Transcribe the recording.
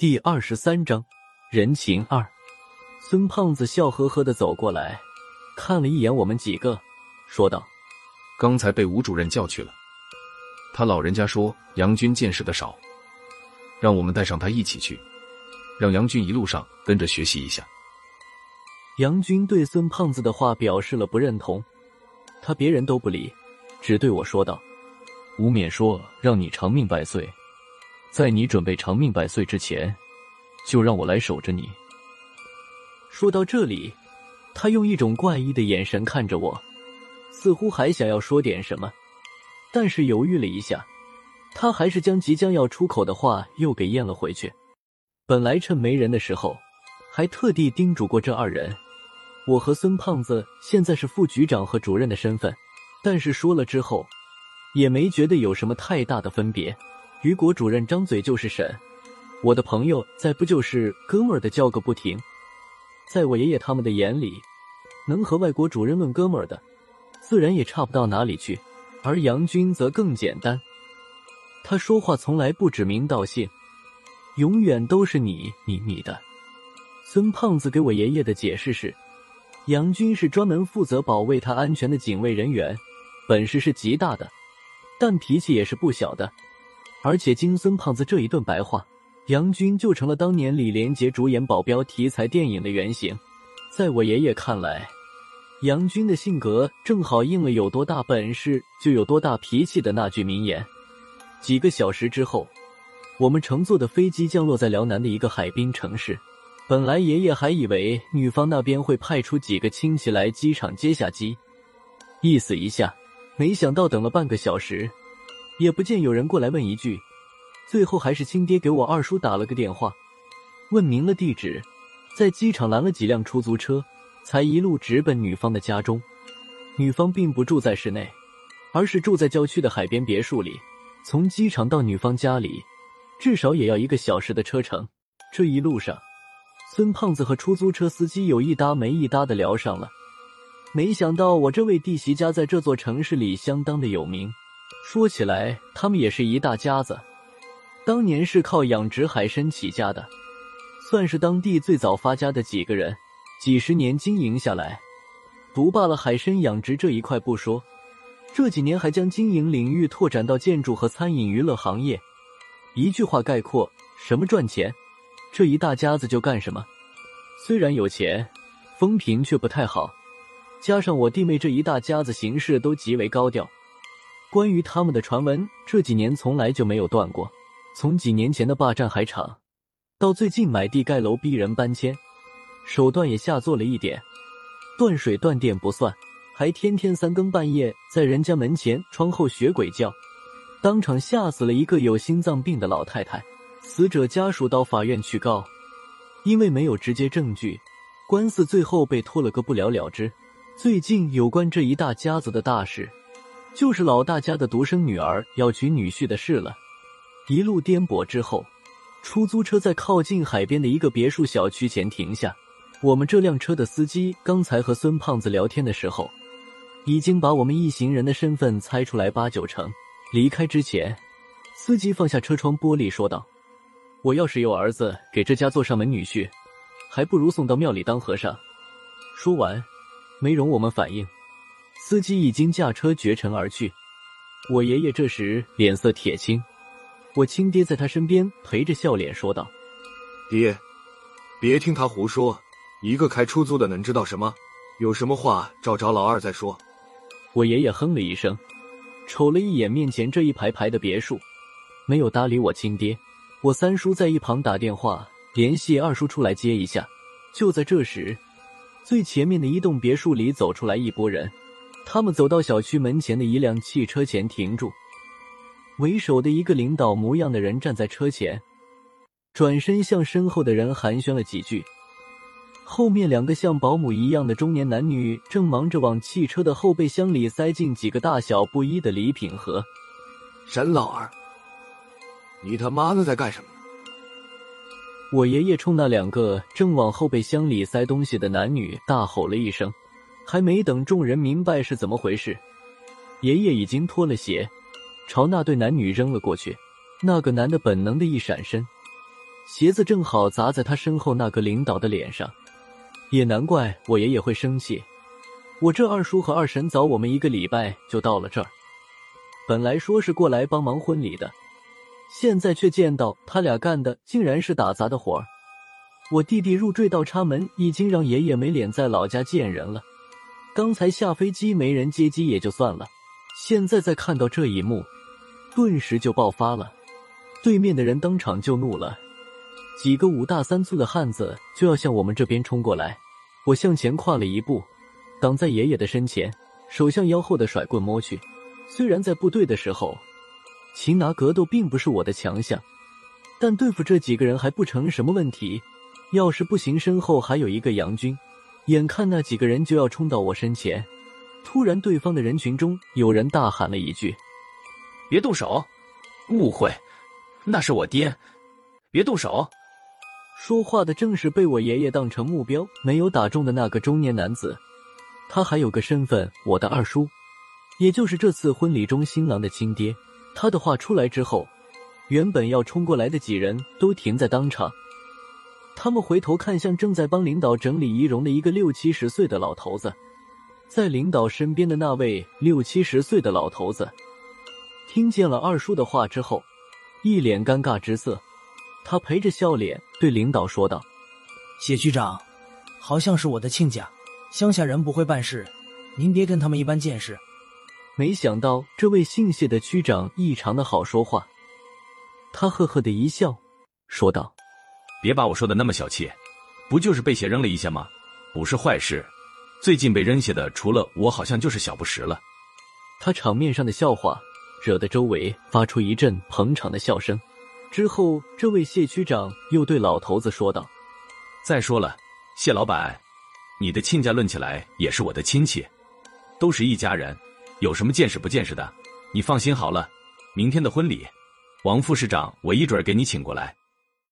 第二十三章人情二。孙胖子笑呵呵的走过来，看了一眼我们几个，说道：“刚才被吴主任叫去了，他老人家说杨军见识的少，让我们带上他一起去，让杨军一路上跟着学习一下。”杨军对孙胖子的话表示了不认同，他别人都不理，只对我说道：“吴冕说让你长命百岁。”在你准备长命百岁之前，就让我来守着你。说到这里，他用一种怪异的眼神看着我，似乎还想要说点什么，但是犹豫了一下，他还是将即将要出口的话又给咽了回去。本来趁没人的时候，还特地叮嘱过这二人，我和孙胖子现在是副局长和主任的身份，但是说了之后，也没觉得有什么太大的分别。雨果主任张嘴就是神，我的朋友再不就是哥们儿的叫个不停。在我爷爷他们的眼里，能和外国主任论哥们儿的，自然也差不到哪里去。而杨军则更简单，他说话从来不指名道姓，永远都是你你你的。孙胖子给我爷爷的解释是，杨军是专门负责保卫他安全的警卫人员，本事是极大的，但脾气也是不小的。而且经孙胖子这一顿白话，杨军就成了当年李连杰主演保镖题材电影的原型。在我爷爷看来，杨军的性格正好应了“有多大本事就有多大脾气”的那句名言。几个小时之后，我们乘坐的飞机降落在辽南的一个海滨城市。本来爷爷还以为女方那边会派出几个亲戚来机场接下机，意思一下，没想到等了半个小时。也不见有人过来问一句，最后还是亲爹给我二叔打了个电话，问明了地址，在机场拦了几辆出租车，才一路直奔女方的家中。女方并不住在市内，而是住在郊区的海边别墅里。从机场到女方家里，至少也要一个小时的车程。这一路上，孙胖子和出租车司机有一搭没一搭的聊上了。没想到我这位弟媳家在这座城市里相当的有名。说起来，他们也是一大家子，当年是靠养殖海参起家的，算是当地最早发家的几个人。几十年经营下来，独霸了海参养殖这一块不说，这几年还将经营领域拓展到建筑和餐饮娱乐行业。一句话概括，什么赚钱，这一大家子就干什么。虽然有钱，风评却不太好。加上我弟妹这一大家子行事都极为高调。关于他们的传闻，这几年从来就没有断过。从几年前的霸占海场，到最近买地盖楼逼人搬迁，手段也下作了一点。断水断电不算，还天天三更半夜在人家门前窗后学鬼叫，当场吓死了一个有心脏病的老太太。死者家属到法院去告，因为没有直接证据，官司最后被拖了个不了了之。最近有关这一大家子的大事。就是老大家的独生女儿要娶女婿的事了。一路颠簸之后，出租车在靠近海边的一个别墅小区前停下。我们这辆车的司机刚才和孙胖子聊天的时候，已经把我们一行人的身份猜出来八九成。离开之前，司机放下车窗玻璃说道：“我要是有儿子给这家做上门女婿，还不如送到庙里当和尚。”说完，没容我们反应。司机已经驾车绝尘而去，我爷爷这时脸色铁青，我亲爹在他身边陪着笑脸说道：“爹，别听他胡说，一个开出租的能知道什么？有什么话找找老二再说。”我爷爷哼了一声，瞅了一眼面前这一排排的别墅，没有搭理我亲爹。我三叔在一旁打电话联系二叔出来接一下。就在这时，最前面的一栋别墅里走出来一拨人。他们走到小区门前的一辆汽车前停住，为首的一个领导模样的人站在车前，转身向身后的人寒暄了几句。后面两个像保姆一样的中年男女正忙着往汽车的后备箱里塞进几个大小不一的礼品盒。沈老二，你他妈的在干什么？我爷爷冲那两个正往后备箱里塞东西的男女大吼了一声。还没等众人明白是怎么回事，爷爷已经脱了鞋，朝那对男女扔了过去。那个男的本能的一闪身，鞋子正好砸在他身后那个领导的脸上。也难怪我爷爷会生气。我这二叔和二婶早我们一个礼拜就到了这儿，本来说是过来帮忙婚礼的，现在却见到他俩干的竟然是打杂的活儿。我弟弟入赘倒插门，已经让爷爷没脸在老家见人了。刚才下飞机没人接机也就算了，现在再看到这一幕，顿时就爆发了。对面的人当场就怒了。几个五大三粗的汉子就要向我们这边冲过来，我向前跨了一步，挡在爷爷的身前，手向腰后的甩棍摸去。虽然在部队的时候，擒拿格斗并不是我的强项，但对付这几个人还不成什么问题。要是不行，身后还有一个杨军。眼看那几个人就要冲到我身前，突然，对方的人群中有人大喊了一句：“别动手！”误会，那是我爹。别动手！说话的正是被我爷爷当成目标没有打中的那个中年男子，他还有个身份，我的二叔，也就是这次婚礼中新郎的亲爹。他的话出来之后，原本要冲过来的几人都停在当场，他们回头看向正在帮领导整理仪容的一个六七十岁的老头子，在领导身边的那位六七十岁的老头子，听见了二叔的话之后，一脸尴尬之色。他陪着笑脸对领导说道：“谢局长，好像是我的亲家，乡下人不会办事，您别跟他们一般见识。”没想到这位姓谢的区长异常的好说话，他呵呵的一笑，说道：“别把我说的那么小气，不就是被鞋扔了一下吗？不是坏事。最近被扔下的除了我，好像就是小不识了。”他场面上的笑话，惹得周围发出一阵捧场的笑声。之后，这位谢区长又对老头子说道：“再说了，谢老板，你的亲家论起来也是我的亲戚，都是一家人，有什么见识不见识的？你放心好了，明天的婚礼，王副市长我一准儿给你请过来。”